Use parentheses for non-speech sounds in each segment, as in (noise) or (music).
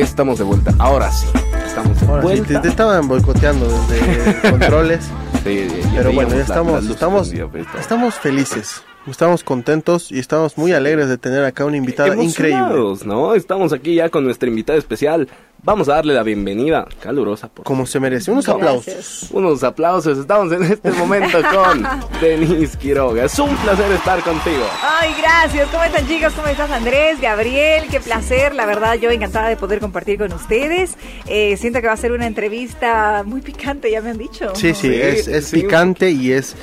estamos de vuelta. Ahora sí, estamos de Ahora sí, vuelta. te, te estaban boicoteando desde (laughs) controles. Sí, ya Pero bueno, ya la- estamos, la estamos, pues, estamos felices, estamos contentos y estamos muy alegres de tener acá una invitada increíble. ¿no? Estamos aquí ya con nuestra invitada especial. Vamos a darle la bienvenida calurosa. Por Como se merece, unos Gracias. aplausos. Unos aplausos. Estamos en este momento (laughs) con Denise Quiroga. Es un placer estar contigo. Ay, gracias. ¿Cómo están chicos? ¿Cómo estás Andrés? Gabriel, qué placer. La verdad, yo encantada de poder compartir con ustedes. Eh, siento que va a ser una entrevista muy picante, ya me han dicho. Sí, sí, Sí, es, es sí. picante y es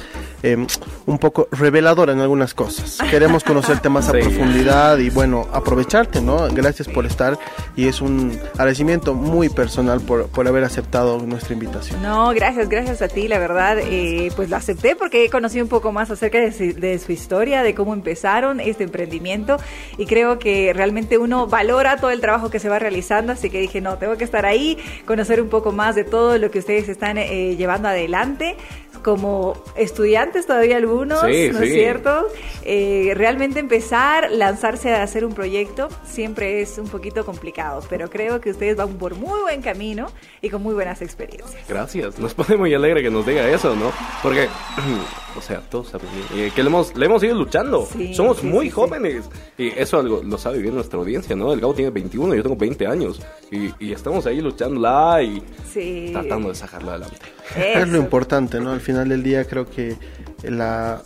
eh, un poco reveladora en algunas cosas. Queremos conocerte más a Sí. profundidad y bueno, aprovecharte, ¿no? Gracias por estar y es un agradecimiento muy personal por, por haber aceptado nuestra invitación. No, gracias, gracias a ti, la verdad, eh, pues lo acepté porque he conocido un poco más acerca de su, de su historia, de cómo empezaron este emprendimiento y creo que realmente uno valora todo el trabajo que se va realizando, así que dije, no, tengo que estar ahí, conocer un poco más de todo lo que ustedes están eh, llevando adelante como estudiantes todavía algunos, Sí, ¿no sí. es cierto? Eh, realmente empezar, lanzarse a hacer un proyecto siempre es un poquito complicado, pero creo que ustedes van por muy buen camino y con muy buenas experiencias. Gracias, nos pone muy alegre que nos diga eso, ¿no? Porque, (clears throat) o sea, todos saben eh, que le hemos, le hemos ido luchando. Sí, Somos sí, muy sí, sí. jóvenes. Y eso algo lo sabe bien nuestra audiencia, ¿no? El Gabo tiene 21, yo tengo 20 años. Y, y estamos ahí luchándola y Sí. tratando de sacarla adelante. Es lo Eso. importante, ¿no? Al final del día creo que la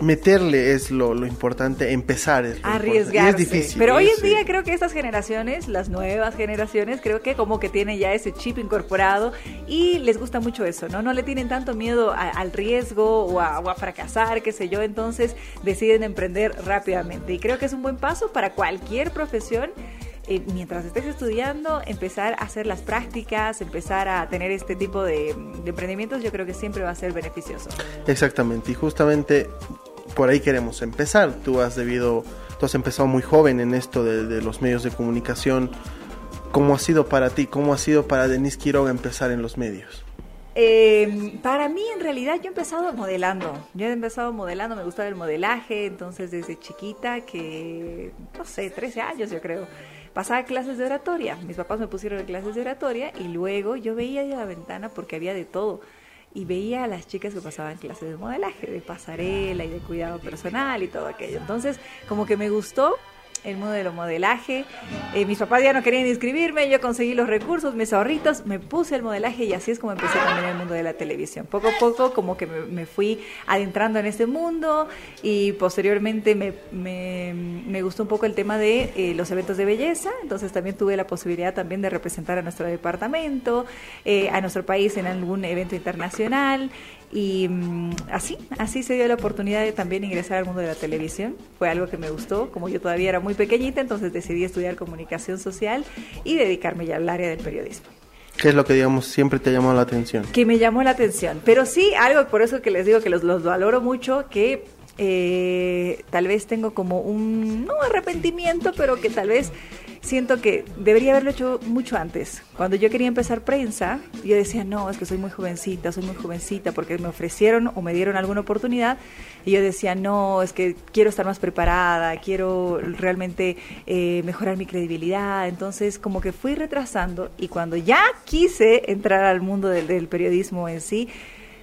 meterle es lo, lo importante, empezar es lo importante. Y es difícil. Pero hoy en sí. día creo que estas generaciones, las nuevas generaciones, creo que como que tienen ya ese chip incorporado y les gusta mucho eso, ¿no? No le tienen tanto miedo a- al riesgo o a, o a fracasar, qué sé yo, entonces deciden emprender rápidamente. Y creo que es un buen paso para cualquier profesión. Eh, mientras estés estudiando, empezar a hacer las prácticas, empezar a tener este tipo de, de emprendimientos, yo creo que siempre va a ser beneficioso. Exactamente, y justamente por ahí queremos empezar. Tú has debido, tú has empezado muy joven en esto de, de los medios de comunicación. ¿Cómo ha sido para ti? ¿Cómo ha sido para Denise Quiroga empezar en los medios? Eh, para mí, en realidad, yo he empezado modelando. Yo he empezado modelando, me gustaba el modelaje, entonces desde chiquita, que no sé, 13 años yo creo, pasaba clases de oratoria. Mis papás me pusieron clases de oratoria y luego yo veía de la ventana porque había de todo. Y veía a las chicas que pasaban clases de modelaje, de pasarela y de cuidado personal y todo aquello. Entonces, como que me gustó el mundo del modelaje. Eh, mis papás ya no querían inscribirme, yo conseguí los recursos, mis ahorritos, me puse el modelaje y así es como empecé también el mundo de la televisión. Poco a poco como que me, fui adentrando en este mundo y posteriormente me, me, me gustó un poco el tema de eh, los eventos de belleza, entonces también tuve la posibilidad también de representar a nuestro departamento, eh, a nuestro país en algún evento internacional y mm, así, así se dio la oportunidad de también ingresar al mundo de la televisión. Fue algo que me gustó, como yo todavía era muy pequeñita, entonces decidí estudiar comunicación social y dedicarme ya al área del periodismo. ¿Qué es lo que, digamos, siempre te llamado la atención? Que me llamó la atención. Pero sí, algo por eso que les digo que los, los valoro mucho, que eh, tal vez tengo como un, no arrepentimiento, pero que tal vez siento que debería haberlo hecho mucho antes. Cuando yo quería empezar prensa, yo decía, no, es que soy muy jovencita, soy muy jovencita, porque me ofrecieron o me dieron alguna oportunidad, y yo decía, no, es que quiero estar más preparada, quiero realmente eh, mejorar mi credibilidad. Entonces, como que fui retrasando, y cuando ya quise entrar al mundo del, del periodismo en sí,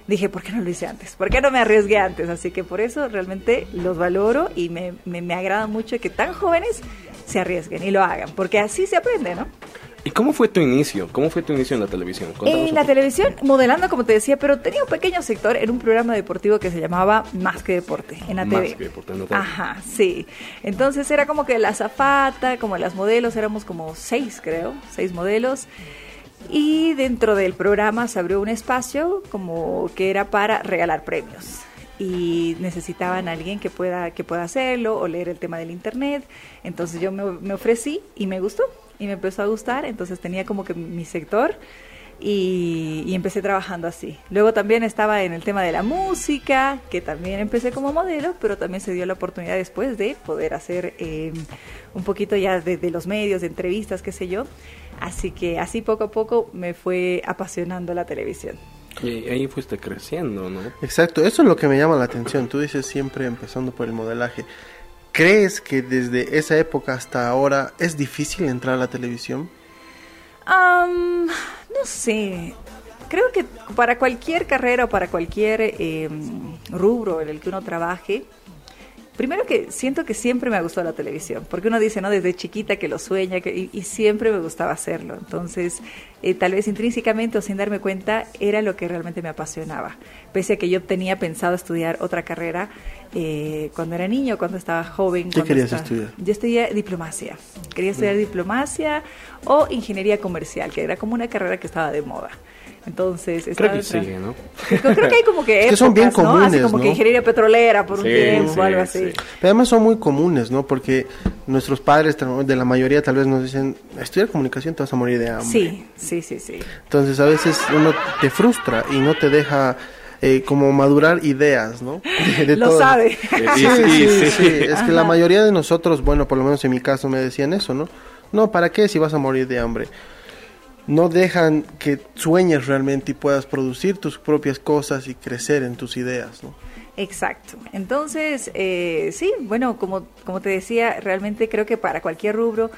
dije, ¿por qué no lo hice antes? ¿Por qué no me arriesgué antes? Así que por eso realmente los valoro y me, me, me agrada mucho que tan jóvenes se arriesguen y lo hagan, porque así se aprende, ¿no? ¿Y cómo fue tu inicio? ¿Cómo fue tu inicio en la televisión? Cuéntanos En la televisión, modelando, como te decía, pero tenía un pequeño sector en un programa deportivo que se llamaba Más que Deporte, en la Más TV. que Deporte, en la TV. Ajá, sí. Entonces era como que la zafata, como las modelos, éramos como seis, creo, seis modelos. Y dentro del programa se abrió un espacio como que era para regalar premios. Y necesitaban alguien que pueda, que pueda hacerlo o leer el tema del internet. Entonces yo me, ofrecí y me gustó. Y me empezó a gustar. Entonces tenía como que mi sector y, empecé trabajando así. Luego también estaba en el tema de la música, que también empecé como modelo, pero también se dio la oportunidad después de poder hacer eh, un poquito ya de, los medios, entrevistas, qué sé yo. Así que así poco a poco me fue apasionando la televisión. Y ahí fuiste creciendo, ¿no? Exacto, eso es lo que me llama la atención. Tú dices siempre empezando por el modelaje. ¿Crees que desde esa época hasta ahora es difícil entrar a la televisión? Am, no sé. Creo que para cualquier carrera o para cualquier eh, rubro en el que uno trabaje, primero que siento que siempre me ha gustado la televisión, porque uno dice, ¿no? Desde chiquita que lo sueña que, y, y siempre me gustaba hacerlo. Entonces, eh, tal vez intrínsecamente o sin darme cuenta, era lo que realmente me apasionaba. Pese a que yo tenía pensado estudiar otra carrera eh, cuando era niño, cuando estaba joven. ¿Qué querías estaba- estudiar? Yo estudié diplomacia. Quería estudiar diplomacia o ingeniería comercial, que era como una carrera que estaba de moda. Entonces, Creo que sí, ¿no? Creo, (laughs) creo que hay como que Es que son bien épocas, ¿no? Así comunes, como que ingeniería petrolera por un Sí, tiempo sí, o algo así. sí. Pero además son muy comunes, ¿no? Porque nuestros padres, de la mayoría, tal vez nos dicen, estudiar comunicación te vas a morir de hambre. Sí, sí, sí, sí. Entonces a veces uno te frustra y no te deja eh, como madurar ideas, ¿no? De- de Lo todo. sabe. Sí, Sí, sí, sí, sí. sí. Es que la mayoría de nosotros, bueno, por lo menos en mi caso me decían eso, ¿no? No, ¿para qué si vas a morir de hambre? No dejan que sueñes realmente y puedas producir tus propias cosas y crecer en tus ideas, ¿no? Exacto. Entonces, eh, sí, bueno, como, como te decía, realmente creo que para cualquier rubro,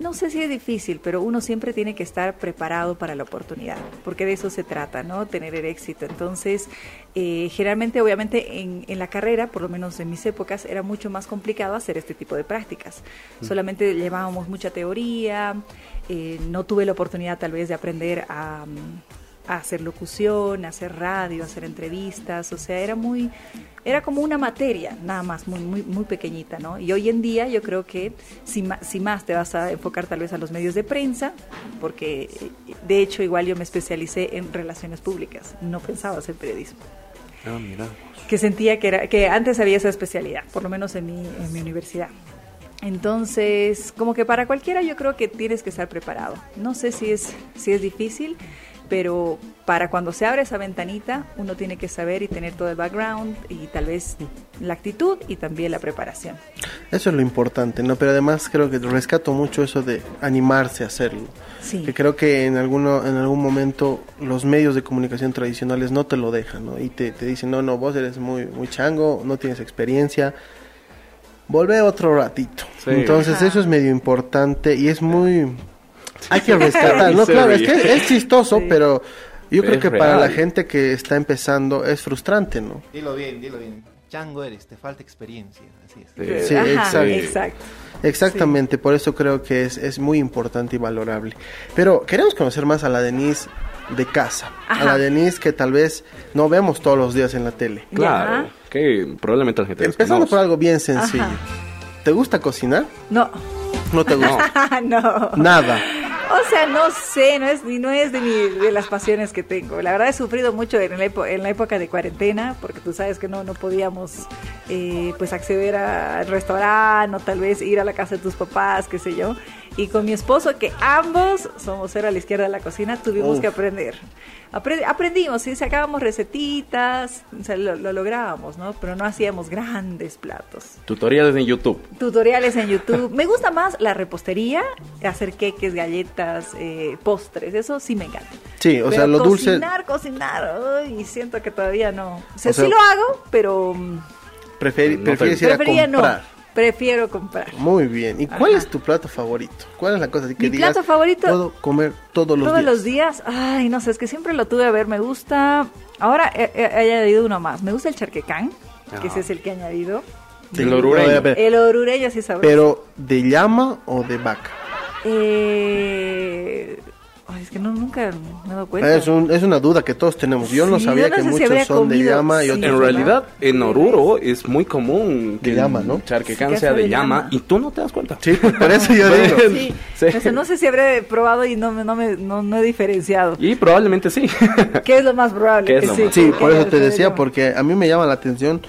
no sé si es difícil, pero uno siempre tiene que estar preparado para la oportunidad, porque de eso se trata, ¿no? Tener el éxito. Entonces, eh, generalmente, obviamente, en, en la carrera, por lo menos en mis épocas, era mucho más complicado hacer este tipo de prácticas. Solamente llevábamos mucha teoría, eh, no tuve la oportunidad tal vez de aprender a... mm, a hacer locución, a hacer radio, a hacer entrevistas, o sea, era muy, era como una materia, nada más, muy, muy, muy pequeñita, ¿no? Y hoy en día yo creo que si, si más te vas a enfocar tal vez a los medios de prensa, porque eh, de hecho igual yo me especialicé en relaciones públicas, no pensaba hacer periodismo Ah, mira. que sentía que era que antes había esa especialidad, por lo menos en mi, en mi universidad. Entonces, como que para cualquiera yo creo que tienes que estar preparado. No sé si es si es difícil, pero para cuando se abre esa ventanita, uno tiene que saber y tener todo el background y tal vez la actitud y también la preparación. Eso es lo importante, ¿no? Pero además creo que rescato mucho eso de animarse a hacerlo. Sí. Que creo que en alguno en algún momento los medios de comunicación tradicionales no te lo dejan, ¿no? Y te, te dicen, no, no, vos eres muy, muy chango, no tienes experiencia. Volvé otro ratito. Sí. Entonces Ajá. eso es medio importante y es muy... Hay que rescatar, ¿no? Claro, es que es chistoso, Sí. pero yo creo Es que para la gente que está empezando es frustrante, ¿no? Dilo bien, dilo bien. Chango eres, te falta experiencia. Así es. Sí. Sí, Ajá, exacto. exacto. Exactamente, por eso creo que es, es muy importante y valorable. Pero queremos conocer más a la Denise de casa, a la Denise que tal vez no vemos todos los días en la tele. Claro. Que probablemente la gente Empezando por algo bien sencillo. Ajá. ¿Te gusta cocinar? No. No te gusta. (laughs) no. Nada. O sea, no sé, no es, ni- no es de, mi, de las pasiones que tengo. La verdad he sufrido mucho en la, epo- en la época de cuarentena, porque tú sabes que no, no podíamos eh, pues acceder al restaurante o tal vez ir a la casa de tus papás, qué sé yo. Y con mi esposo, que ambos somos cero a la izquierda de la cocina, tuvimos Uf. que aprender. Apre- aprendimos, sí, sacábamos recetitas, o sea, lo, lo lográbamos, ¿no? Pero no hacíamos grandes platos Tutoriales en YouTube. tutoriales en YouTube. Me gusta más la repostería, hacer queques, galletas, eh, postres, eso sí me encanta. Sí, o Pero sea, lo dulce. Cocinar, cocinar, y siento que todavía no. O sea, O sea, sí lo hago, pero mm, Preferi- No te- prefieres ir a preferiría no. Prefiero comprar. Muy bien. ¿Y cuál es tu plato favorito? ¿Cuál es la cosa así que Mi digas? plato favorito- Puedo comer todos los Todos días. los días, ay, no sé, es que siempre lo tuve a ver, me gusta. Ahora he, he- he añadido uno más. Me gusta el charquecán, que ese Ah. es el que he añadido. Sí, El orureño. a ver, El orureño sí sabroso. Pero, ¿de llama o de vaca? Eh, es que no, nunca me he dado cuenta. Es, un- es una duda que todos tenemos. Yo no Sí, sabía yo no que si muchos habría son de comido, llama y sí. otros En realidad, en Oruro es muy común que De llama, ¿no? charquecán sea sea de de llama llama. y tú no te das cuenta. Sí, por (laughs) eso yo digo. Sí, Sí. No, sé, no sé si habré probado y no, me- no, me, no, no he diferenciado. Y probablemente sí. ¿Qué es lo más probable? ¿Qué es lo sí, más- Sí, por eso te de decía, porque a mí me llama la atención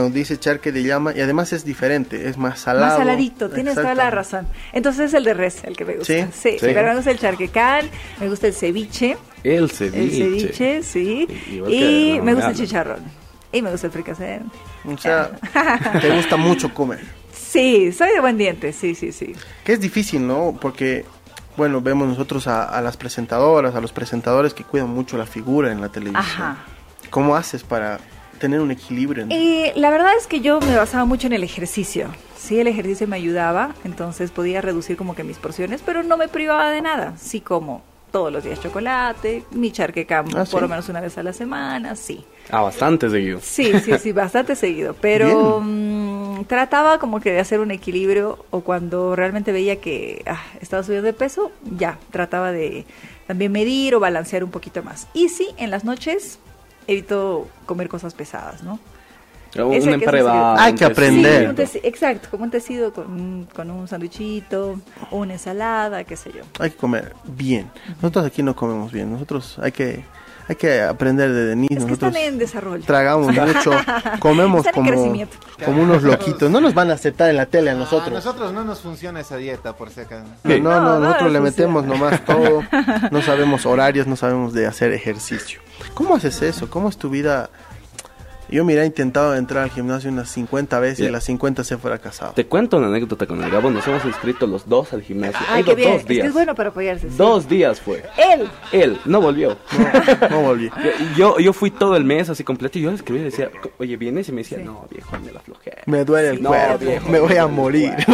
cuando dice charque de llama y además es diferente, es más salado. Más saladito, tienes toda la razón. Entonces es el de res el que me gusta. Sí, Sí, sí. pero me gusta el charquecán, me gusta el ceviche, El ceviche. el ceviche, sí, y me gusta el chicharrón. Y me gusta el fricasé. O sea, (laughs) te gusta mucho comer. Sí, soy de buen diente, sí, sí, sí. Que es difícil, ¿no? Porque, bueno, vemos nosotros a, a las presentadoras, a los presentadores que cuidan mucho la figura en la televisión. Ajá. ¿Cómo haces para tener un equilibrio? Eh, la verdad es que yo me basaba mucho en el ejercicio. Sí, el ejercicio me ayudaba, entonces podía reducir como que mis porciones, pero no me privaba de nada. Sí como, todos los días chocolate, mi charquecam Ah, por lo menos una vez a la semana, sí. Ah, bastante seguido. Sí, sí, sí, (laughs) bastante seguido. Pero mm, trataba como que de hacer un equilibrio o cuando realmente veía que ah, estaba subiendo de peso, ya, trataba de también medir o balancear un poquito más. Y sí, en las noches evito comer cosas pesadas, ¿no? Un Ese Hay que aprender. Sí, exacto, como un tecido con, un- con un sanduichito o una ensalada, qué sé yo. Hay que comer bien. Nosotros aquí no comemos bien. Nosotros hay que, hay que aprender de Denise. Es que Nosotros están en desarrollo. tragamos (laughs) mucho, comemos como, como unos loquitos. No nos van a aceptar en la tele a A nosotros. nosotros no nos funciona esa dieta, por si acaso. No, no, No, no, no nosotros le funciona. metemos nomás todo. (laughs) No sabemos horarios, no sabemos de hacer ejercicio. ¿Cómo haces eso? ¿Cómo es tu vida? Yo, mira, he intentado entrar al gimnasio unas 50 veces y las 50 se fuera casado. Te cuento una anécdota con el Gabo. Nos hemos inscrito los dos al gimnasio. Ay, Ha qué bien. dos Es que días. es bueno para apoyarse. sí. Dos días fue. Él. Él no volvió. No, no volví. Yo, yo fui todo el mes así completo y yo le escribí y decía, oye, ¿vienes? Y me decía, Sí. no, viejo, me la flojera. Me duele el No, cuerpo, viejo, me voy a morir. (laughs)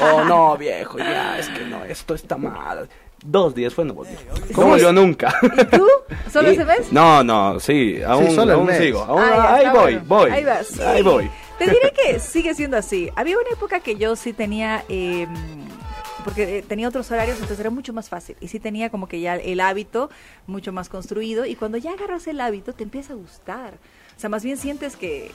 Oh, no, viejo, ya, es que no, esto está mal. Dos días fue, no volvió. No volvió nunca. ¿Y tú? (laughs) ¿Solo Y- ese mes? No, no, sí, aún, solo aún sigo. aún- Ah, ahí voy, bueno. voy. Ahí vas. sí. Ahí voy. Te diré que sigue siendo así. Había una época que yo sí tenía, eh, porque tenía otros horarios, entonces era mucho más fácil. Y sí tenía como que ya el hábito mucho más construido. Y cuando ya agarras el hábito, te empieza a gustar. O sea, más bien sientes que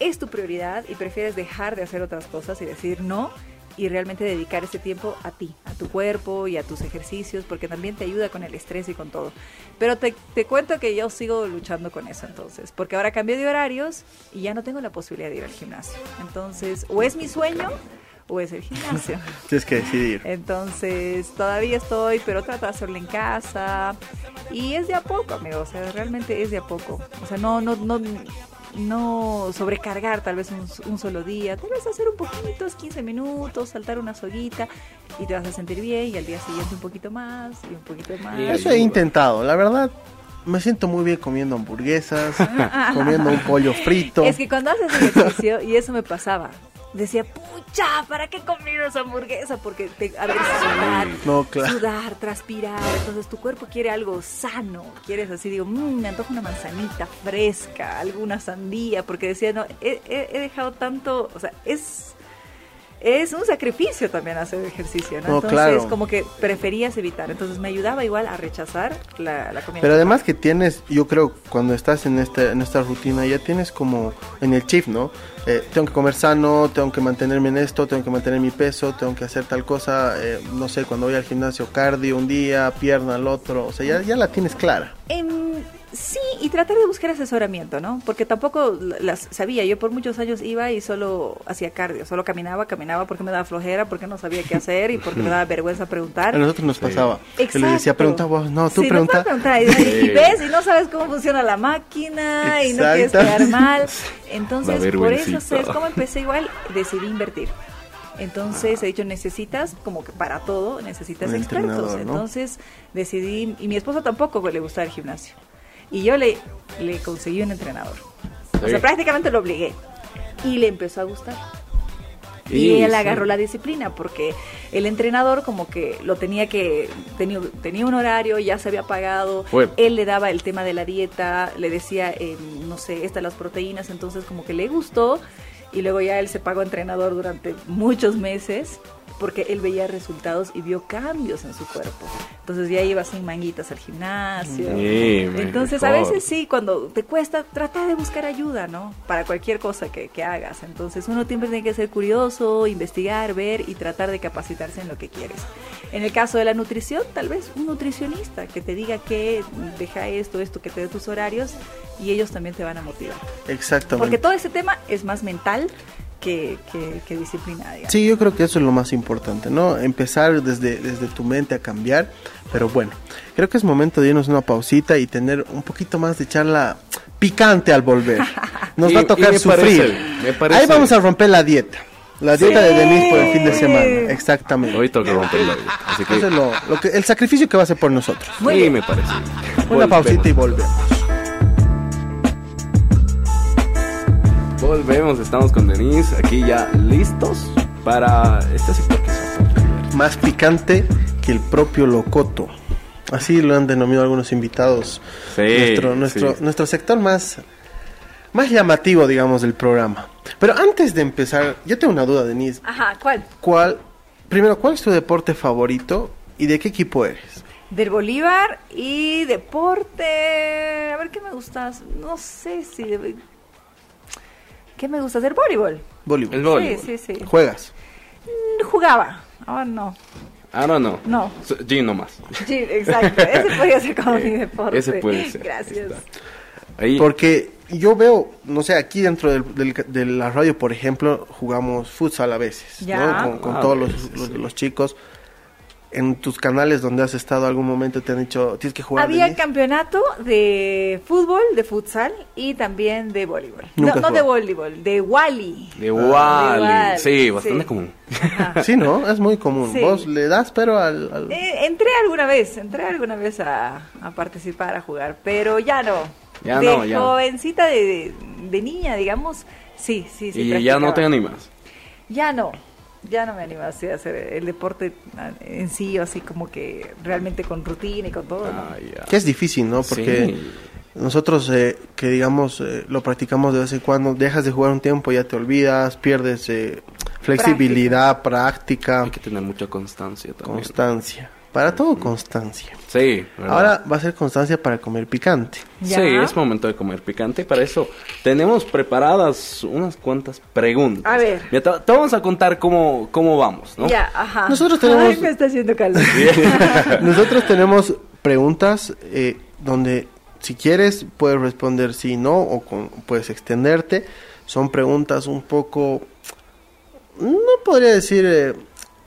es tu prioridad y prefieres dejar de hacer otras cosas y decir no y realmente dedicar ese tiempo a ti, a tu cuerpo y a tus ejercicios, porque también te ayuda con el estrés y con todo. Pero te, te cuento que yo sigo luchando con eso entonces, porque ahora cambié de horarios y ya no tengo la posibilidad de ir al gimnasio. Entonces, o es mi sueño o es el gimnasio. (laughs) Tienes que decidir. Entonces, todavía estoy, pero trato de hacerlo en casa. Y es de a poco, amigo. O sea, realmente es de a poco. O sea, no, no, no, no sobrecargar tal vez un, un solo día. Tal vez hacer un poquito, 15 minutos, saltar una soguita y te vas a sentir bien. Y al día siguiente un poquito más y un poquito más. Eso he intentado. La verdad, me siento muy bien comiendo hamburguesas, (laughs) comiendo un pollo frito. Es que cuando haces ejercicio, y eso me pasaba, decía, pucha, ¿para qué comer esa hamburguesa? Porque te, a ver, sudar, No, claro. sudar, transpirar, entonces tu cuerpo quiere algo sano, quieres así, digo, "Mm, me antoja una manzanita fresca, alguna sandía, porque decía, no, he, he- he dejado tanto, o sea, es... Es un sacrificio también hacer ejercicio, ¿no? No, Entonces, claro. como que preferías evitar. Entonces, me ayudaba igual a rechazar la, la comida. Pero además que tienes, yo creo, cuando estás en esta, en esta rutina, ya tienes como en el chip, ¿no? Eh, tengo que comer sano, tengo que mantenerme en esto, tengo que mantener mi peso, tengo que hacer tal cosa, eh, no sé, cuando voy al gimnasio, cardio un día, pierna al otro, o sea, ya, ya la tienes clara. Tratar de buscar asesoramiento, ¿no? Porque tampoco las sabía. Yo por muchos años iba y solo hacía cardio, solo caminaba, caminaba porque me daba flojera, porque no sabía qué hacer y porque me daba vergüenza preguntar. A nosotros nos Sí. pasaba. Que le decía, pregunta vos, no, tú Sí, pregunta. preguntar. Y, y ves y no sabes cómo funciona la máquina y no quieres quedar mal. (laughs) Entonces, por eso. ¿sabes cómo empecé igual? Decidí invertir. Entonces he dicho, necesitas, como que para todo, necesitas Un expertos. ¿no? Entonces decidí, y mi esposo tampoco le gustaba el gimnasio. Y yo le, le conseguí un entrenador. O sea, prácticamente lo obligué. Y le empezó a gustar. Y, Y él sí. agarró la disciplina porque el entrenador como que lo tenía que tenía, tenía un horario ya se había pagado él le daba el tema de la dieta le decía eh, no sé estas las proteínas entonces como que le gustó y luego ya él se pagó entrenador durante muchos meses porque él veía resultados y vio cambios en su cuerpo. Entonces ya iba sin manguitas al gimnasio. Sí, entonces a veces sí cuando te cuesta trata de buscar ayuda no para cualquier cosa que, que hagas. Entonces uno siempre tiene que ser curioso investigar ver y tratar de capacitarse en lo que quieres. En el caso de la nutrición tal vez un nutricionista que te diga que deja esto esto que te dé tus horarios y ellos también te van a motivar. Exactamente. porque todo ese tema es más mental que, que, que disciplina digamos. Sí, yo creo que eso es lo más importante, ¿no? Empezar desde, desde tu mente a cambiar. Pero bueno, creo que es momento de irnos una pausita y tener un poquito más de charla picante al volver. (laughs) Nos Y- va a tocar me sufrir. parece, me parece. Ahí vamos a romper la dieta. La dieta de Sí. Denise por el fin de semana. Exactamente. Hoy tengo que romperlo. Así que Eso es lo, lo que, el sacrificio que va a hacer por nosotros. Muy sí, bien. me parece. Una Volvemos. pausita y volvemos. Volvemos, estamos con Denise, aquí ya listos para este sector que es Más picante que el propio locoto. Así lo han denominado algunos invitados. Sí, nuestro, nuestro, sí. nuestro sector más, más llamativo, digamos, del programa. Pero antes de empezar, yo tengo una duda, Denise. Ajá, ¿cuál? ¿Cuál, primero, cuál es tu deporte favorito y de qué equipo eres? Del Bolívar y deporte. A ver, ¿qué me gusta? No sé si. de- ¿Qué me gusta hacer? Voleibol. Voleibol. El voleibol. Sí, sí, sí. ¿Juegas? Mm, Jugaba. Ahora no. Don't know. No. So- Gino más. Sí, exacto. (laughs) Ese podría ser como mi deporte. Ese puede ser. Gracias. Ahí, Porque yo veo, no sé, aquí dentro del- del- de la radio, por ejemplo, jugamos futsal a veces, Ya. ¿no? Con, con Ah, todos los, veces, los- sí. los chicos. En tus canales donde has estado algún momento te han dicho, tienes que jugar. Había Denise". campeonato de fútbol, de futsal y también de voleibol. Nunca No, no de voleibol, de Wally. de Wally. Wally, Sí, bastante sí. común. Sí, ¿no? Es muy común. Sí. Vos le das, pero al... al- Eh, entré alguna vez, entré alguna vez a, a participar, a jugar, pero ya no. Ya de no, ya no. jovencita, de, de, niña, digamos, sí, sí, sí. y ya no te animas. Ya no, ya no me animo así a hacer el deporte en sí, así como que realmente con rutina y con todo. ¿no? Ah. Que es difícil, ¿no? Porque Sí. nosotros eh, que digamos eh, lo practicamos de vez en cuando, dejas de jugar un tiempo, ya te olvidas, pierdes eh, flexibilidad, práctica, Hay que tener mucha constancia también. constancia. Para todo constancia. Sí, ¿verdad? Ahora va a ser constancia para comer picante. Ya. Sí, es momento de comer picante. y Para eso tenemos preparadas unas cuantas preguntas. A ver. Mira, te, te vamos a contar cómo, cómo vamos, ¿no? Ya, ajá. Nosotros tenemos- Ay, me está haciendo calor. (laughs) (laughs) Nosotros tenemos preguntas eh, donde si quieres puedes responder sí, no o con- puedes extenderte. Son preguntas un poco, no podría decir eh,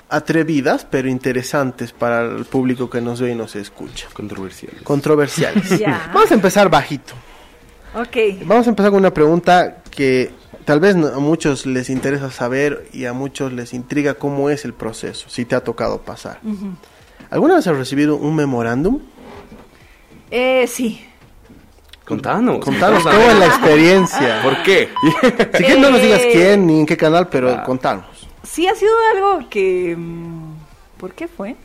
atrevidas, pero interesantes para el público que nos ve y nos escucha. Controversiales. Controversiales. (laughs) Vamos a empezar bajito. ok. Vamos a empezar con una pregunta que tal vez a muchos les interesa saber y a muchos les intriga cómo es el proceso, si te ha tocado pasar. ¿Alguna vez has recibido un memorándum? Eh, sí. Contanos. Contanos cómo es la experiencia. ¿Por qué? Si quieres no nos digas Eh, quién ni en qué canal, pero Ah. contanos. Sí ha sido algo que... mm, ¿Por qué fue?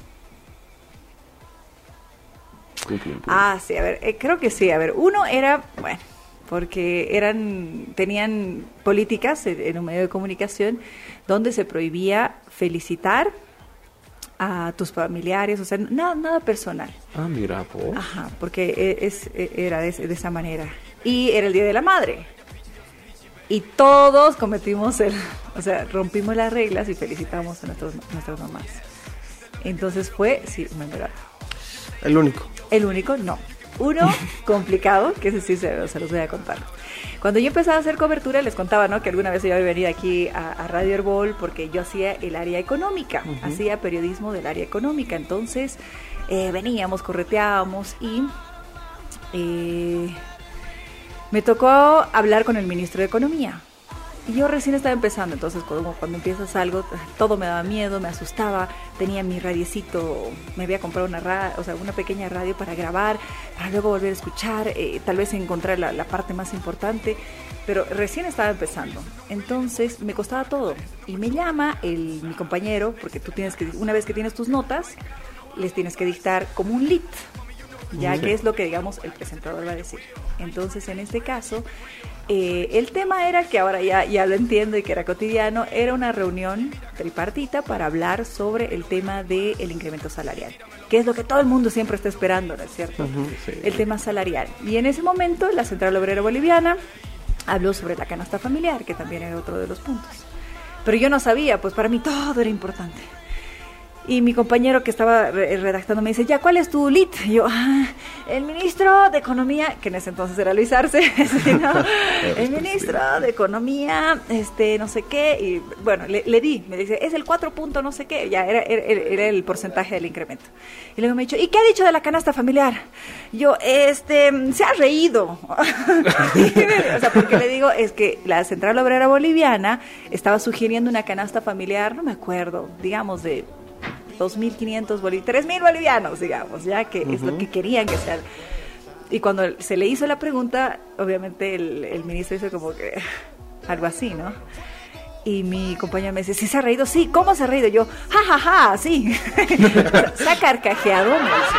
Ah, sí, a ver, eh, creo que sí. A ver, uno era, bueno, porque eran, tenían políticas en, un medio de comunicación donde se prohibía felicitar a tus familiares, o sea, nada, nada personal. Ah, mira, po. Ajá, porque e- es, e- era de, de esa manera. Y era el Día de la Madre. Y todos cometimos el, o sea, rompimos las reglas y felicitamos a nuestros, nuestras mamás. Entonces fue, sí, un memorable. El único. El único, no. Uno (laughs) complicado, que ese sí se, se los voy a contar. Cuando yo empezaba a hacer cobertura, les contaba, ¿no? Que alguna vez yo había venido aquí a, a Radio Herbol porque yo hacía el área económica, hacía periodismo del área económica. Entonces, eh, veníamos, correteábamos y eh, me tocó hablar con el ministro de Economía. Y yo recién estaba empezando, entonces cuando, empiezas algo, todo me daba miedo, me asustaba, tenía mi radiecito, me había comprado una, ra- o sea, una pequeña radio para grabar, para luego volver a escuchar, eh, tal vez encontrar la, la parte más importante, pero recién estaba empezando, entonces me costaba todo. Y me llama el, mi compañero, porque tú tienes que, una vez que tienes tus notas, les tienes que dictar como un lit, ya que es lo que digamos el presentador va a decir. Entonces, en este caso, eh, el tema era que ahora ya, ya lo entiendo y que era cotidiano, era una reunión tripartita para hablar sobre el tema del incremento salarial, que es lo que todo el mundo siempre está esperando, ¿no es cierto? sí. El tema salarial. Y en ese momento la Central Obrera Boliviana habló sobre la canasta familiar, que también era otro de los puntos. Pero yo no sabía, pues para mí todo era importante. Y mi compañero que estaba re- redactando me dice, ya, ¿cuál es tu lead? Y yo, "Ah, el ministro de Economía, que en ese entonces era Luis Arce, (laughs) ¿no? (laughs) el ministro de Economía, este, no sé qué, y bueno, le, le di, me dice, es el 4 punto no sé qué, ya, era, era, era el porcentaje del incremento. Y luego me ha dicho, ¿y qué ha dicho de la canasta familiar? Y yo, este, se ha reído. (laughs) o sea, porque le digo, es que la Central Obrera Boliviana estaba sugiriendo una canasta familiar, no me acuerdo, digamos, de 2.500 bolivianos, 3.000 bolivianos, digamos, ya que es lo que querían que sea. Y cuando se le hizo la pregunta, obviamente el, el ministro hizo como que algo así, ¿no? Y mi compañero me dice, ¿sí se ha reído? Sí, ¿cómo se ha reído? Yo, ja, ja, ja, sí. (laughs) Se ha carcajeado, me dice.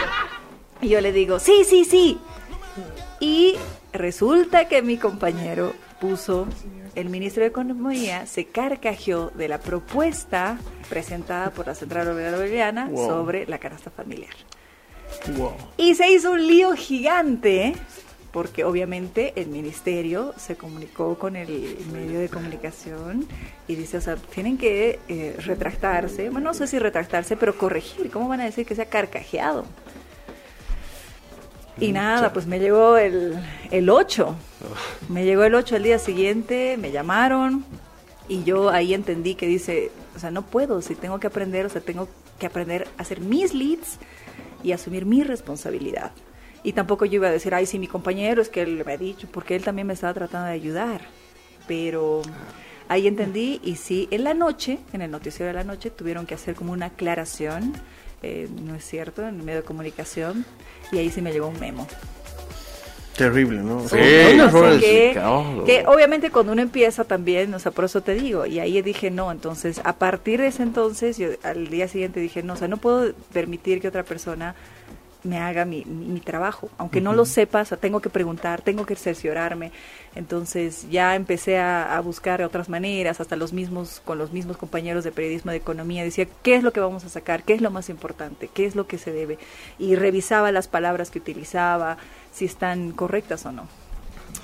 Y yo le digo, sí, sí, sí. Y resulta que mi compañero puso, el ministro de Economía se carcajeó de la propuesta presentada por la Central Obrera Boliviana Wow. sobre la canasta familiar. Wow. Y se hizo un lío gigante porque obviamente el ministerio se comunicó con el medio de comunicación y dice, o sea, tienen que eh, retractarse, bueno, no sé si retractarse, pero corregir, ¿cómo van a decir que se ha carcajeado? Y nada, pues me llegó el, el 8, me llegó el 8 al día siguiente, me llamaron y yo ahí entendí que dice, o sea, no puedo, si tengo que aprender, o sea, tengo que aprender a hacer mis leads y asumir mi responsabilidad. Y tampoco yo iba a decir, ay, sí, mi compañero es que él me ha dicho, porque él también me estaba tratando de ayudar. Pero ahí entendí y sí, en la noche, en el noticiero de la noche, tuvieron que hacer como una aclaración, eh, no es cierto, en el medio de comunicación, y ahí sí me llegó un memo. Terrible, ¿no? Sí. No que obviamente cuando uno empieza también, o sea, por eso te digo, y ahí dije no, entonces a partir de ese entonces, yo al día siguiente dije no, o sea, no puedo permitir que otra persona me haga mi, mi, mi trabajo, aunque no lo sepa, o sea, tengo que preguntar, tengo que cerciorarme, entonces ya empecé a, a buscar otras maneras, hasta los mismos, con los mismos compañeros de periodismo de economía, decía, ¿qué es lo que vamos a sacar? ¿Qué es lo más importante? ¿Qué es lo que se debe? Y revisaba las palabras que utilizaba, si están correctas o no.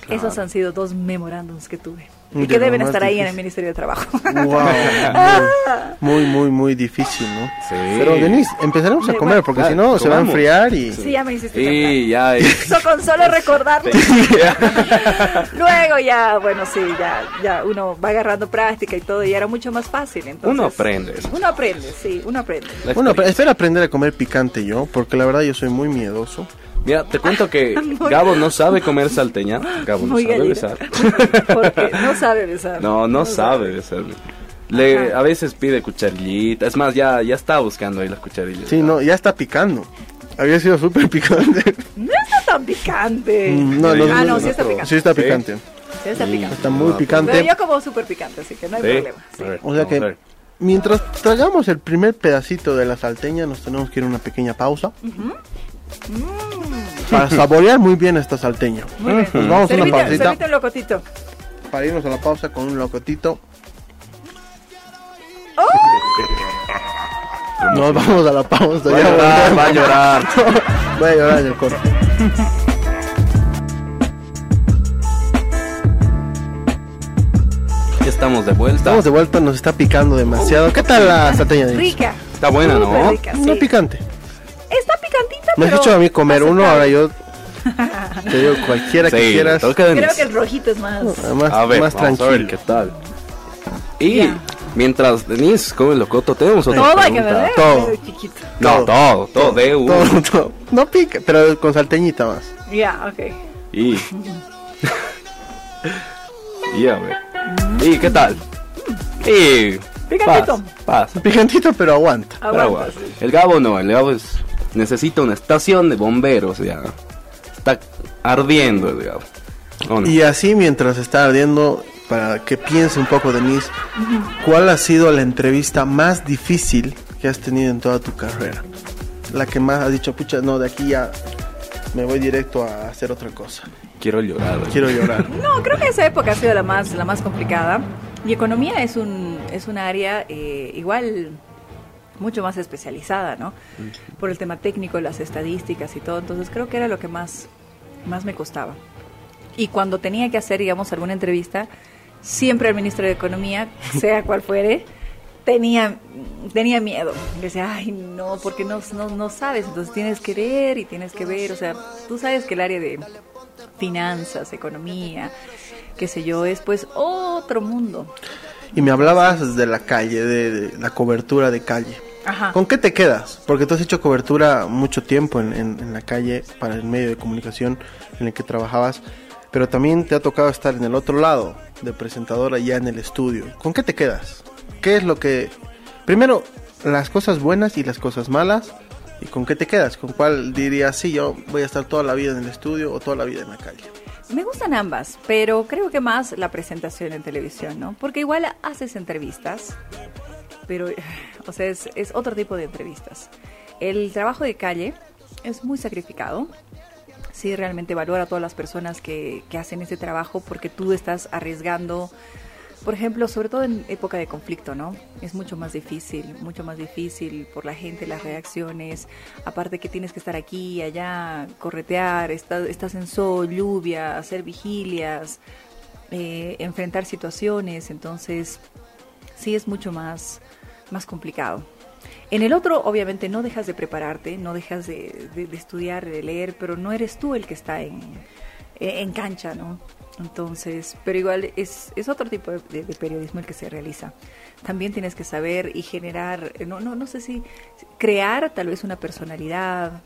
Esos han sido dos memorándums que tuve. De Y que deben estar ahí en el difícil. Ministerio de Trabajo. (laughs) Wow. (laughs) Muy, muy, muy difícil, ¿no? Sí. Pero, Denise, empezaremos a Sí, comer porque Claro, si no se va a enfriar y... Sí, ya me hiciste Y ya. y- So, con solo recordarlo. (laughs) Luego ya, bueno, sí, ya, ya uno va agarrando práctica y todo y era mucho más fácil. Entonces, Uno aprende. Uno aprende, sí, uno aprende. Bueno, espero aprender a comer picante yo, porque la verdad yo soy muy miedoso. Mira, te cuento que (laughs) Muy- Gabo no sabe comer salteña. Gabo no Muy sabe gallina. besar. (laughs) Porque no sabe besar. No, no sabe besar. Le, Ajá. a veces pide cucharillita. Es más, ya, ya está buscando ahí las cucharillas. Sí, no, ya está picando. Había sido súper picante. No está tan picante. Mm, no, no, ah, no, no, sí está no, picante. Sí está picante. Sí está picante. Está muy picante. Pero yo como súper picante, así que no hay Sí. problema. sí. A ver, O sea que mientras tragamos el primer pedacito de la salteña, nos tenemos que ir a una pequeña pausa. Para saborear muy bien esta salteña. Muy bien. Nos vamos a una pausita servite un locotito. para irnos a la pausa con un locotito. Nos vamos a la pausa. Va a ya llorar, va a llorar. (laughs) Voy a llorar en el corte. Ya estamos de vuelta. Estamos de vuelta, nos está picando demasiado. ¿Qué tal la salteña? Denise? Rica. Está buena, ¿no? Rica, No sí. picante. Está picantita, Me has pero hecho a mí comer uno, ahora yo (laughs) te digo cualquiera que quieras. Creo que el rojito es más. Más, a ver, más vamos a ver tranquilo. qué tal. Y mientras Denise come el locoto, tenemos otra Todo hay que. Todo. chiquito. No, todo, todo, de uno. Todo, (laughs) todo. No pica, pero con salteñita más. Ya, ok. Y. (laughs) y a ver. ¿Y qué tal? Y. Picantito. Pasa, pasa. Picantito, pero aguanta. Pero Aguanta, sí. el Gabo no, el Gabo es, necesita una estación de bomberos, ya. Está ardiendo el Gabo. ¿O no? Y así mientras está ardiendo, para que piense un poco, Denise, ¿cuál ha sido la entrevista más difícil que has tenido en toda tu carrera? La que más has dicho, pucha, no, de aquí ya me voy directo a hacer otra cosa. Quiero llorar. Quiero llorar. (laughs) No, creo que esa época ha sido la más, la más complicada. Y economía es un, es un área eh, igual mucho más especializada, ¿no? Por el tema técnico, las estadísticas y todo. Entonces creo que era lo que más, más me costaba. Y cuando tenía que hacer, digamos, alguna entrevista, siempre el ministro de Economía, (laughs) sea cual fuere, tenía, tenía miedo. Decía, ay, no, porque no, no, no sabes. Entonces tienes que leer y tienes que ver. O sea, tú sabes que el área de finanzas, economía, qué sé yo, es pues otro mundo. Y me hablabas de la calle, de, de la cobertura de calle. Ajá. ¿Con qué te quedas? Porque tú has hecho cobertura mucho tiempo en, en- en la calle para el medio de comunicación en el que trabajabas, pero también te ha tocado estar en el otro lado de presentadora ya en el estudio. ¿Con qué te quedas? ¿Qué es lo que... Primero, las cosas buenas y las cosas malas, y con qué te quedas? ¿Con cuál dirías, sí, yo voy a estar toda la vida en el estudio o toda la vida en la calle? Me gustan ambas, pero creo que más la presentación en televisión, ¿no? Porque igual haces entrevistas, pero, o sea, es, otro tipo de entrevistas. El trabajo de calle es muy sacrificado. Sí, realmente valora a todas las personas que, que hacen ese trabajo porque tú estás arriesgando por ejemplo, sobre todo en época de conflicto, ¿no? Es mucho más difícil, mucho más difícil por la gente, las reacciones. Aparte que tienes que estar aquí, allá, corretear, estás, estás en sol, lluvia, hacer vigilias, eh, enfrentar situaciones. Entonces, sí es mucho más, más complicado. En el otro, obviamente, no dejas de prepararte, no dejas de, estudiar, de leer, pero no eres tú el que está en, en cancha, ¿no? Entonces, pero igual es, es otro tipo de, de, periodismo el que se realiza. También tienes que saber y generar, no, no, no sé si crear tal vez una personalidad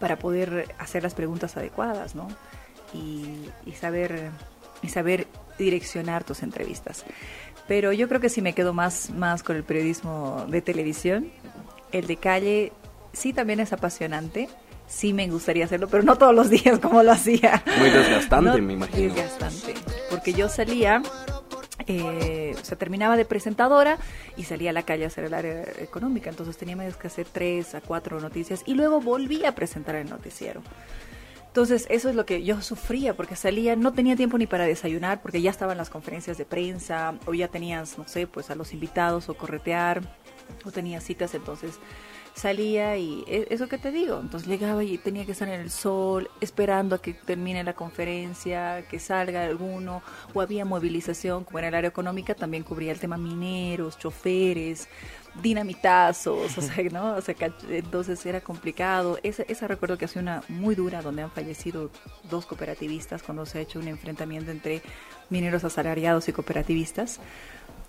para poder hacer las preguntas adecuadas, ¿no? Y, y saber y saber direccionar tus entrevistas. Pero yo creo que si me quedo más, más con el periodismo de televisión. El de calle sí también es apasionante, sí me gustaría hacerlo, pero no todos los (laughs) días como lo hacía. Muy desgastante, No, me imagino. Desgastante, porque yo salía, eh, o sea, terminaba de presentadora y salía a la calle a hacer el área económica, entonces teníamos que hacer tres a cuatro noticias y luego volví a presentar el noticiero. Entonces, eso es lo que yo sufría, porque salía, no tenía tiempo ni para desayunar, porque ya estaban las conferencias de prensa, o ya tenías, no sé, pues a los invitados, o corretear, o tenía citas, entonces salía y e- eso que te digo, entonces llegaba y tenía que estar en el sol esperando a que termine la conferencia, que salga alguno, o había movilización, como era el área económica, también cubría el tema mineros, choferes, dinamitazos, o sea, (laughs) ¿no? O sea, entonces era complicado. Esa, esa recuerdo que ha sido una muy dura, donde han fallecido dos cooperativistas cuando se ha hecho un enfrentamiento entre mineros asalariados y cooperativistas.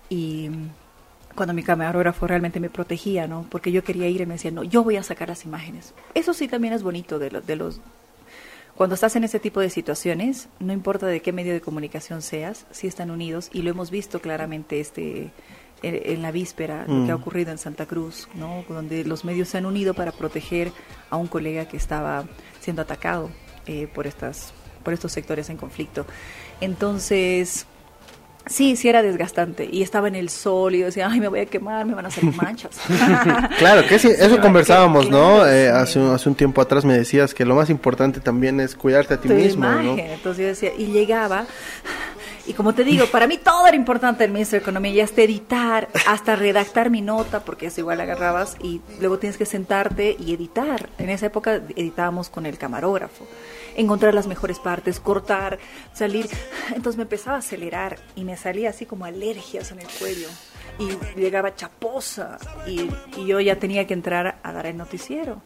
Y cuando mi camarógrafo realmente me protegía, ¿no? Porque yo quería ir y me decía, no, yo voy a sacar las imágenes. Eso sí también es bonito de, lo- de los... Cuando estás en ese tipo de situaciones, no importa de qué medio de comunicación seas, sí están unidos y lo hemos visto claramente este en, en la víspera, lo que ha Mm. ocurrido en Santa Cruz, ¿no? Donde los medios se han unido para proteger a un colega que estaba siendo atacado eh, por estas por estos sectores en conflicto. Entonces, Sí, sí era desgastante. Y estaba en el sol y yo decía, ay, me voy a quemar, me van a salir (laughs) manchas. (laughs) Claro, que sí, eso conversábamos, ¿no? Eh, hace, un- hace un tiempo atrás me decías que lo más importante también es cuidarte a ti tu mismo, imagen. ¿no? Entonces yo decía, y llegaba, y como te digo, para mí todo era importante el ministro de Economía, y hasta editar, hasta redactar mi nota, porque eso igual agarrabas y luego tienes que sentarte y editar. En esa época editábamos con el camarógrafo, encontrar las mejores partes, cortar, salir. Entonces me empezaba a acelerar y me salía así como alergias en el cuello. Y llegaba chaposa y, y yo ya tenía que entrar a dar el noticiero.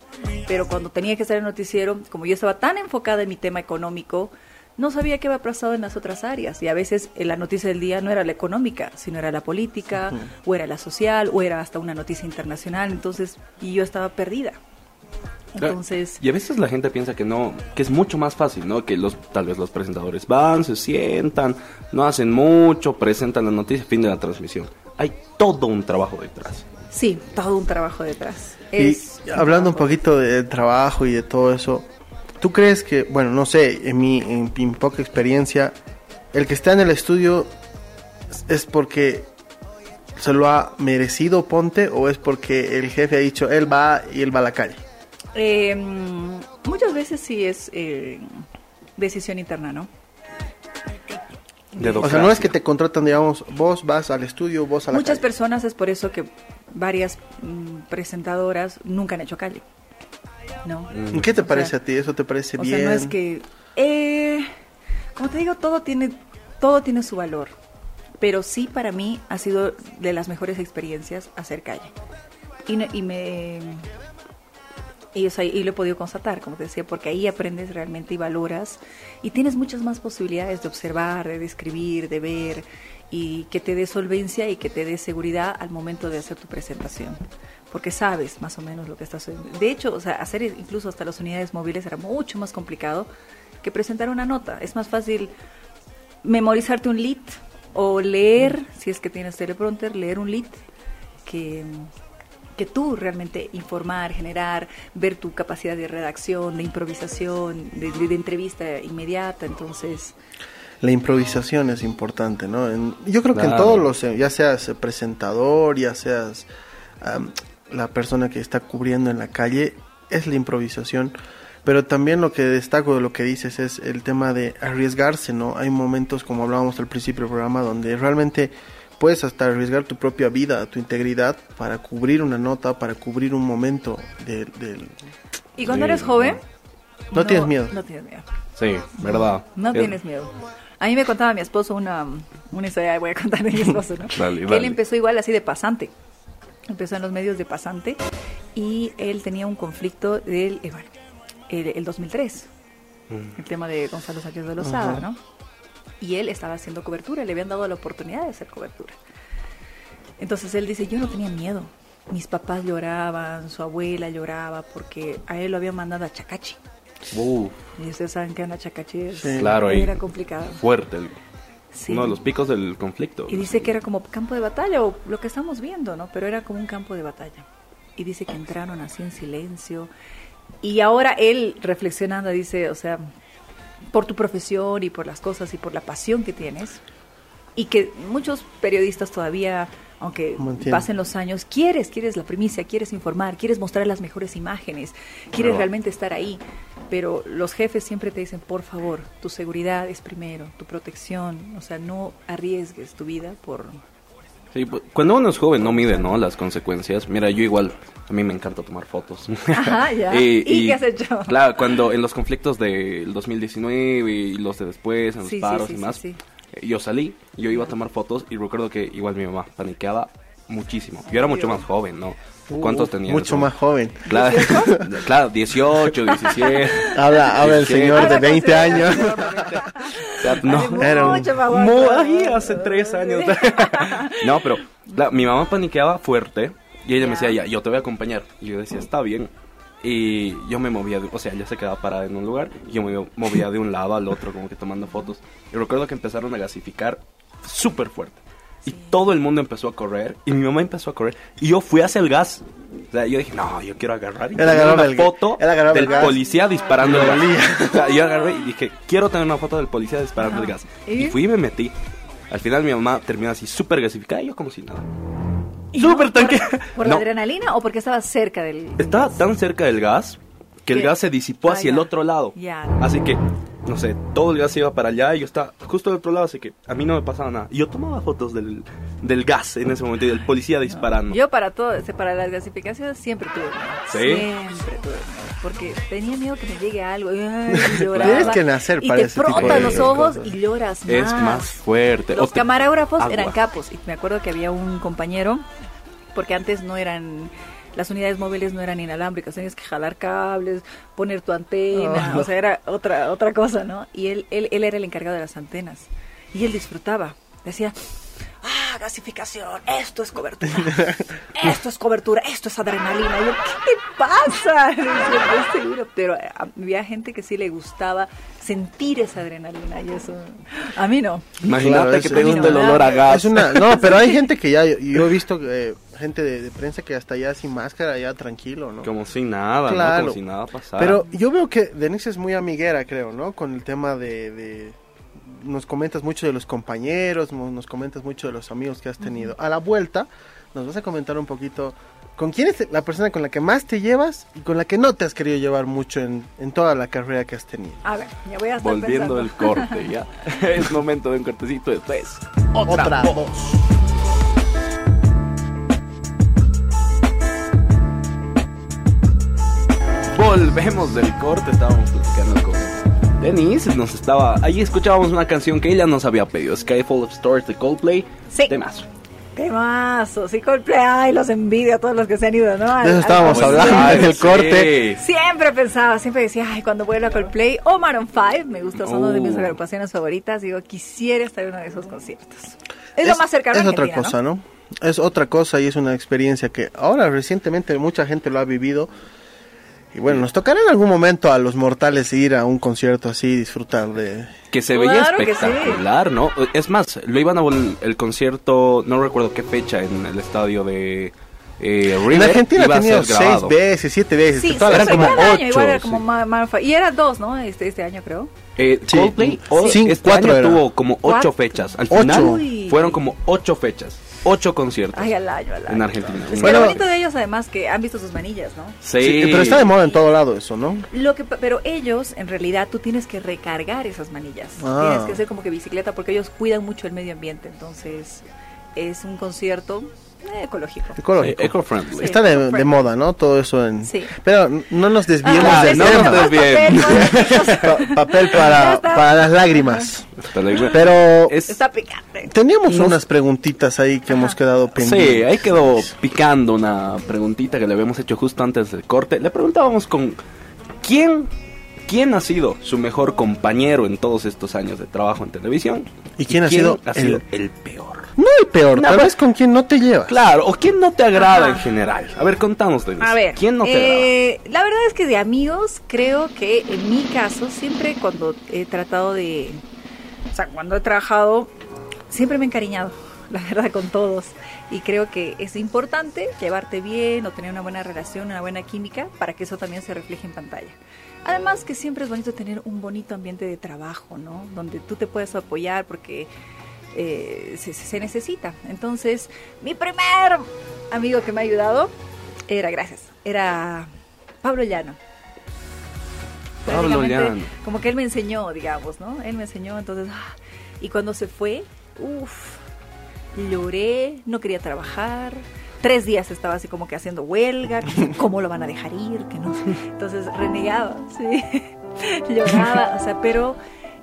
Pero cuando tenía que hacer el noticiero, como yo estaba tan enfocada en mi tema económico, no sabía qué había pasado en las otras áreas. Y a veces eh, la noticia del día no era la económica, sino era la política, o era la social, o era hasta una noticia internacional. Entonces, y yo estaba perdida. Entonces, Y a veces la gente piensa que no, que es mucho más fácil, ¿no? Que los, tal vez los presentadores van, se sientan, no hacen mucho, presentan la noticia, fin de la transmisión. Hay todo un trabajo detrás. sí, todo un trabajo detrás. Y hablando un trabajo. poquito de trabajo y de todo eso, ¿tú crees que, bueno, no sé, en mi, en mi poca experiencia, el que está en el estudio es- porque se lo ha merecido Ponte o es porque el jefe ha dicho, él va y él va a la calle? Eh, muchas veces sí es eh, decisión interna, ¿no? O sea, no es que te contratan, digamos, vos vas al estudio, vos a la Muchas calle. personas es por eso que varias mm, presentadoras nunca han hecho calle. ¿No? ¿Y ¿Qué te O parece sea, a ti? ¿Eso te parece O bien? sea, no es que... eh, como te digo, todo tiene, todo tiene su valor. Pero sí, para mí ha sido de las mejores experiencias hacer calle. Y, no- y me... Y, o sea, y lo he podido constatar, como te decía, porque ahí aprendes realmente y valoras y tienes muchas más posibilidades de observar, de describir, de ver y que te dé solvencia y que te dé seguridad al momento de hacer tu presentación, porque sabes más o menos lo que estás haciendo. De hecho, o sea, hacer incluso hasta las unidades móviles era mucho más complicado que presentar una nota. Es más fácil memorizarte un lead o leer, si es que tienes teleprompter, leer un lead que, que tú realmente informar, generar, ver tu capacidad de redacción, de improvisación, de, de- de entrevista inmediata. Entonces, La improvisación es importante, ¿no? En- yo creo que en todos los, ya seas presentador, ya seas am, la persona que está cubriendo en la calle, es la improvisación. Pero también lo que destaco de lo que dices es el tema de arriesgarse, ¿no? Hay momentos, como hablábamos al principio del programa, donde realmente puedes hasta arriesgar tu propia vida, tu integridad, para cubrir una nota, para cubrir un momento del... Y cuando eres joven... No tienes miedo. No tienes miedo. Sí, verdad. No Es- tienes miedo. A mí me contaba mi esposo una, una historia, voy a contar de mi esposo, ¿no? (laughs) Dale, Que dale. Él empezó igual así de pasante. Empezó en los medios de pasante y él tenía un conflicto del, eh, bueno, el, el 2003. Mm. El tema de Gonzalo Sánchez de Lozada, ¿no? Y él estaba haciendo cobertura, le habían dado la oportunidad de hacer cobertura. Entonces él dice, yo no tenía miedo. Mis papás lloraban, su abuela lloraba porque a él lo habían mandado a Chacachi. Y ustedes saben que una Chacachi es- Sí. Claro, era complicado. fuerte. el- Sí. Uno de los picos del conflicto. Y dice que era como campo de batalla, o lo que estamos viendo, ¿no? Pero era como un campo de batalla. Y dice que entraron así en silencio. Y ahora él, reflexionando, dice, o sea, por tu profesión y por las cosas y por la pasión que tienes, y que muchos periodistas todavía, aunque pasen los años, quieres, quieres la primicia, quieres informar, quieres mostrar las mejores imágenes, quieres realmente estar ahí. Pero los jefes siempre te dicen, por favor, tu seguridad es primero, tu protección, o sea, no arriesgues tu vida por... Sí, pu- cuando uno es joven no mide, ¿no? Las consecuencias. Mira, yo igual, a mí me encanta tomar fotos. Ajá, (laughs) ya. ¿Y qué has hecho? Claro, cuando en los conflictos del 2019 y los de después, en los Sí, paros sí, y más, yo salí, yo iba a tomar fotos y recuerdo que igual mi mamá paniqueaba muchísimo. Yo era mucho más joven, ¿no? ¿Cuántos Uh, tenía? Mucho más joven. Claro, (laughs) claro, 18, 17. Habla, habla el 17. señor de Ahora 20 años. O sea, no, era mucho más hace tres años. (laughs) no, pero la- mi mamá paniqueaba fuerte y ella me decía, ya, yo te voy a acompañar. Y yo decía, está bien. Y yo me movía, de- o sea, ella se quedaba parada en un lugar y yo me movía de un lado al otro, como que tomando fotos. Y recuerdo que empezaron a gasificar súper fuerte. Y todo el mundo empezó a correr y mi mamá empezó a correr y yo fui hacia el gas. O sea, yo dije, no, yo quiero agarrar y agarró una el- foto del el gas. policía disparando el gas. Dolía. (laughs) O sea, yo agarré y dije, quiero tener una foto del policía disparando el gas. ¿Y? Y fui y me metí. Al final mi mamá terminó así súper gasificada y yo como si nada. ¿Y Súper (laughs) no por- tranquila. ¿Por la No. adrenalina o porque estaba cerca del...? Estaba tan cerca del gas que el ¿Qué? gas se disipó Ah, hacia el ya. otro lado. Ya. Así que, no sé, todo el gas iba para allá y yo estaba justo del otro lado, así que a mí no me pasaba nada. Y yo tomaba fotos del, del gas en ese momento y del policía disparando. Yo para todo, este, para las gasificaciones siempre tuve miedo. ¿Sí? Siempre tuve miedo. Porque tenía miedo que me llegue algo. y, ay, y lloraba. Tienes que nacer y para te ese tipo frotan los ojos cosas. y lloras más. Es más fuerte. Los te- camarógrafos agua. eran capos. Y me acuerdo que había un compañero, porque antes no eran. Las unidades móviles no eran inalámbricas, tenías que jalar cables, poner tu antena, Oh. o sea, era otra otra cosa, ¿no? Y él, él, él era el encargado de las antenas. Y él disfrutaba. Decía, ah, gasificación, esto es cobertura, esto es cobertura, esto es adrenalina. Y yo, ¿qué te pasa? (laughs) Pero eh, había gente que sí le gustaba sentir esa adrenalina y eso, a mí no. Imagínate Claro, que te gusta el no, olor a gas. Es una, no, pero hay (laughs) gente que ya, yo he visto eh, gente de, de prensa que hasta ya sin máscara, ya tranquilo, ¿no? Como si nada, ¿no? Claro. Como si nada pasara. Pero yo veo que Denise es muy amiguera, creo, ¿no? Con el tema de, de- Nos comentas mucho de los compañeros, nos comentas mucho de los amigos que has tenido. A la vuelta, nos vas a comentar un poquito con quién es la persona con la que más te llevas y con la que no te has querido llevar mucho en, en toda la carrera que has tenido. A ver, ya voy a estar Volviendo pensando. del corte, ya. (laughs) es momento de un cortecito después. Otra, voz. Volvemos del corte, estábamos platicando con Denise, nos estaba... Ahí escuchábamos una canción que ella nos había pedido, Skyfall of Stars de Coldplay. Sí. Temazo. Temazo, sí, Coldplay, ay, los envidio a todos los que se han ido, ¿no? Al- De eso estábamos hablando en el Sí. corte. Siempre pensaba, siempre decía, ay, cuando vuelva a Coldplay o Maroon 5, me gusta, son una de mis Uh. agrupaciones favoritas, digo, quisiera estar en uno de esos conciertos. Es, lo más cercano Es a otra cosa, ¿no? Es otra cosa y es una experiencia que ahora recientemente mucha gente lo ha vivido. Y bueno, nos tocará en algún momento a los mortales ir a un concierto así, disfrutar de... Que se veía Claro que sí. espectacular, ¿no? Es más, lo iban a vol- el concierto, no recuerdo qué fecha, en el estadio de eh, River. En Argentina iba ha a tenido ser seis grabado. veces, siete veces. Sí, que todas sí, eran como cada ocho. año, igual era como Ma- Maroon 5. Y era dos, ¿no? Este, este año creo. Eh, Sí. Coldplay Sí, este cuatro año era. tuvo como ocho Cuatro. fechas. Al Ocho. final Uy. fueron como ocho fechas. Ocho conciertos Ay, al año, al año. en Argentina. Es que lo bonito de ellos, además, que han visto sus manillas, ¿no? Sí, Sí, pero está de moda en todo lado eso, ¿no? Lo que, pa- pero ellos, en realidad, tú tienes que recargar esas manillas. Ah. Tienes que hacer como que bicicleta porque ellos cuidan mucho el medio ambiente. Entonces, es un concierto ecológico. Ecológico. Sí, eco-friendly. Sí. Está de, moda, ¿no? Todo eso en... Sí. Pero no nos desviemos Ah, del no sí, nos desviemos. papel, para, las lágrimas. Pero Pero es- Está picante. teníamos Nos- unas preguntitas ahí que hemos quedado Sí, pendientes. ahí quedó picando una preguntita que le habíamos hecho justo antes del corte. Le preguntábamos con quién, quién ha sido su mejor compañero en todos estos años de trabajo en televisión. ¿Y quién ha sido ha el- sido el peor. No el peor, No, tal pues- vez con quien no te llevas. Claro, o quién no te agrada Ajá. en general. A ver, contanos, Denise. A ver, ¿quién no te agrada? eh, la verdad es que de amigos, creo que en mi caso, siempre cuando he tratado de. O sea, cuando he trabajado, siempre me he encariñado, (laughs) la verdad, con todos. Y creo que es importante llevarte bien o tener una buena relación, una buena química, para que eso también se refleje en pantalla. Además que siempre es bonito tener un bonito ambiente de trabajo, ¿no? Donde tú te puedes apoyar porque eh, se, se necesita. Entonces, mi primer amigo que me ha ayudado era, gracias, era Pablo Llano. Pablo Llano. Como que él me enseñó, digamos, ¿no? Él me enseñó, entonces, ah, y cuando se fue, uff, lloré, no quería trabajar. Tres días estaba así como que haciendo huelga, cómo lo van a dejar ir, que no. Entonces renegaba, sí, (laughs) lloraba, o sea, pero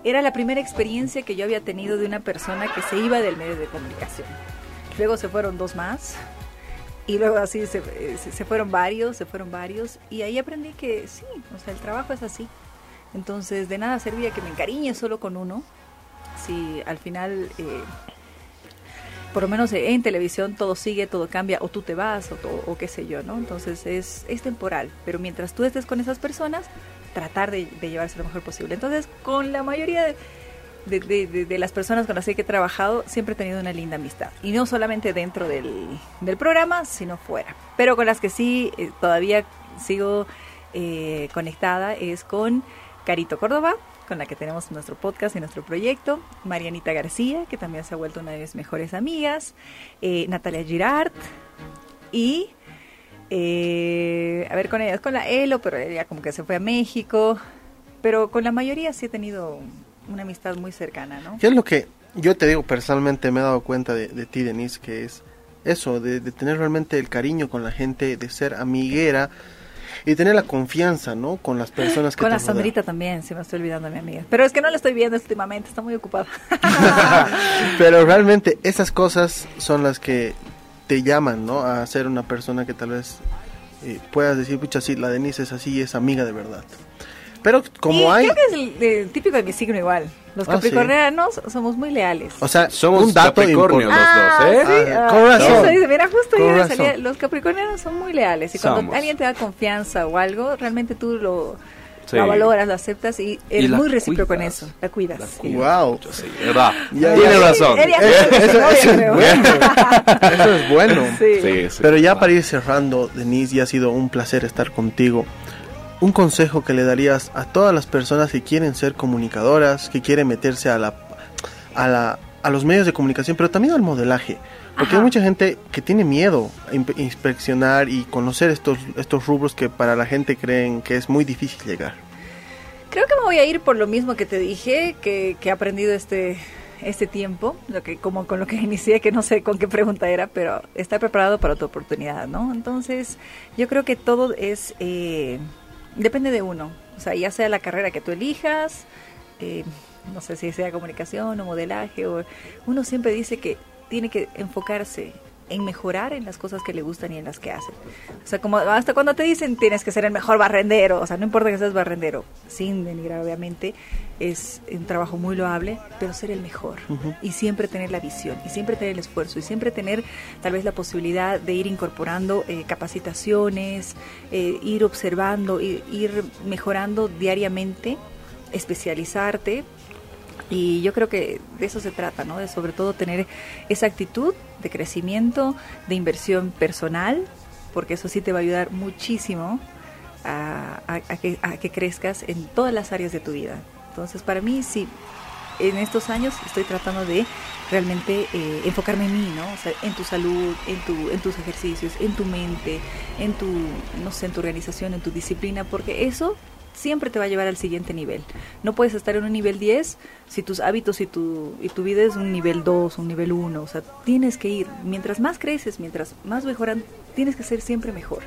era la primera experiencia que yo había tenido de una persona que se iba del medio de comunicación. Luego se fueron dos más, y luego así se, eh, se- fueron varios, se fueron varios, y ahí aprendí que sí, o sea, el trabajo es así. Entonces, de nada servía que me encariñe solo con uno, si al final, eh, por lo menos en televisión, todo sigue, todo cambia, o tú te vas, o, qué sé yo, ¿no? Entonces, es, es temporal, pero mientras tú estés con esas personas, tratar de, llevarse lo mejor posible. Entonces, con la mayoría de, las personas con las que he trabajado, siempre he tenido una linda amistad. Y no solamente dentro del, del programa, sino fuera. Pero con las que sí eh, todavía sigo eh, conectada es con Carito Córdoba, con la que tenemos nuestro podcast y nuestro proyecto, Marianita García, que también se ha vuelto una de mis mejores amigas, eh, Natalia Girard y... eh, a ver, con ella, con la Elo, pero ella como que se fue a México. Pero con la mayoría sí he tenido una amistad muy cercana, ¿no? ¿Qué es lo que yo te digo personalmente me he dado cuenta de, de ti, Denise, que es eso, de, de tener realmente el cariño con la gente, de ser amiguera y tener la confianza, ¿no? Con las personas que Con te la rodean. Sandrita también, se me estoy olvidando a mi amiga. Pero es que no la estoy viendo últimamente, está muy ocupada. (laughs) Pero realmente esas cosas son las que te llaman, ¿no? A ser una persona que tal vez eh, puedas decir, pucha, sí, la Denise es así, es amiga de verdad. Pero como y hay, creo que es el, el típico de mi signo igual. Los Ah, sí. capricornianos somos muy leales. o sea, Somos un dato Capricornio importante. los dos, ¿eh? sí, Ah, ah, con razón. eso dice, mira, justo razón. salía, los capricornianos son muy leales y cuando Somos. alguien te da confianza o algo, realmente tú lo, Sí. lo valoras, lo aceptas y eres la muy recíproco en eso, la cuidas. La cuidas Wow. sí, ¿verdad? Ya, Tiene ya. razón. Eso, es bueno. (laughs) Eso es bueno. Sí. Sí, sí. Pero ya para ir cerrando, Denise, ya ha sido un placer estar contigo. Un consejo que le darías a todas las personas que quieren ser comunicadoras, que quieren meterse a la a la a los medios de comunicación, pero también al modelaje, porque Ajá. hay mucha gente que tiene miedo a inspeccionar y conocer estos estos rubros que para la gente creen que es muy difícil llegar. Creo que me voy a ir por lo mismo que te dije, que, que he aprendido este este tiempo, lo que como con lo que (laughs) inicié, que no sé con qué pregunta era, pero estar preparado para tu oportunidad, ¿no? Entonces, yo creo que todo es eh, depende de uno, o sea, ya sea la carrera que tú elijas, eh, no sé si sea comunicación o modelaje, o uno siempre dice que tiene que enfocarse en mejorar en las cosas que le gustan y en las que hace. O sea, como hasta cuando te dicen tienes que ser el mejor barrendero, o sea, no importa que seas barrendero, sin denigrar obviamente, es un trabajo muy loable, pero ser el mejor y siempre tener la visión y siempre tener el esfuerzo y siempre tener tal vez la posibilidad de ir incorporando eh, capacitaciones, eh, ir observando, ir, ir mejorando diariamente, especializarte y yo creo que de eso se trata, ¿no? De sobre todo tener esa actitud de crecimiento, de inversión personal, porque eso sí te va a ayudar muchísimo a, a- a que, a que crezcas en todas las áreas de tu vida. Entonces, para mí sí, en estos años estoy tratando de realmente eh, enfocarme en mí, ¿no? O sea, en tu salud, en, tu, en tus ejercicios, en tu mente, en tu, no sé, en tu organización, en tu disciplina, porque eso siempre te va a llevar al siguiente nivel. No puedes estar en un nivel 10 si tus hábitos y tu, y tu vida es un nivel 2, un nivel 1. O sea, tienes que ir. Mientras más creces, mientras más mejoran, tienes que ser siempre mejor.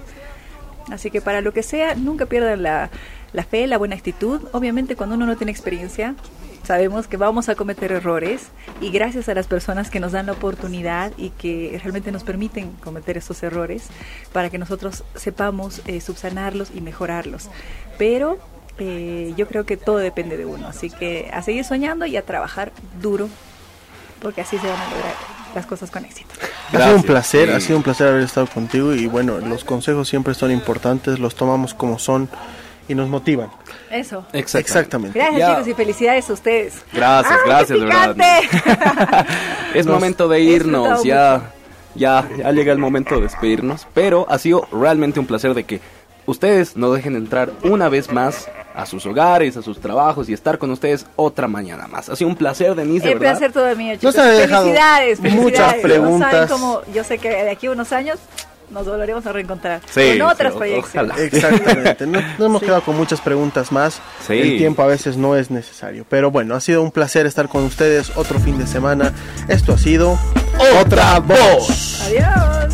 Así que para lo que sea, nunca pierdan la, la fe, la buena actitud. Obviamente cuando uno no tiene experiencia, sabemos que vamos a cometer errores y gracias a las personas que nos dan la oportunidad y que realmente nos permiten cometer esos errores para que nosotros sepamos eh, subsanarlos y mejorarlos. Pero eh, yo creo que todo depende de uno, así que a seguir soñando y a trabajar duro porque así se van a lograr las cosas con éxito. Ha sido un placer, ha sido un placer haber estado contigo y bueno, los consejos siempre son importantes, los tomamos como son y nos motivan. Eso. Exactamente. Gracias Ya. chicos y felicidades a ustedes. Gracias, ¡Ah, gracias, de verdad. Es Nos- momento de irnos, ya, ya, ya llega el momento de despedirnos, pero ha sido realmente un placer de que ustedes nos dejen entrar una vez más a sus hogares, a sus trabajos y estar con ustedes otra mañana más. Ha sido un placer, Denise, de El verdad. placer todo mío, chicos. Nos dejado felicidades, muchas felicidades. No preguntas. saben cómo- yo sé que de aquí a unos años nos volveremos a reencontrar Sí, con otras sí, o- proyecciones. ojalá. (laughs) Exactamente. No, no hemos quedado con muchas preguntas más. Sí. El tiempo a veces no es necesario. Pero bueno, ha sido un placer estar con ustedes otro fin de semana. Esto ha sido Otra voz. Adiós.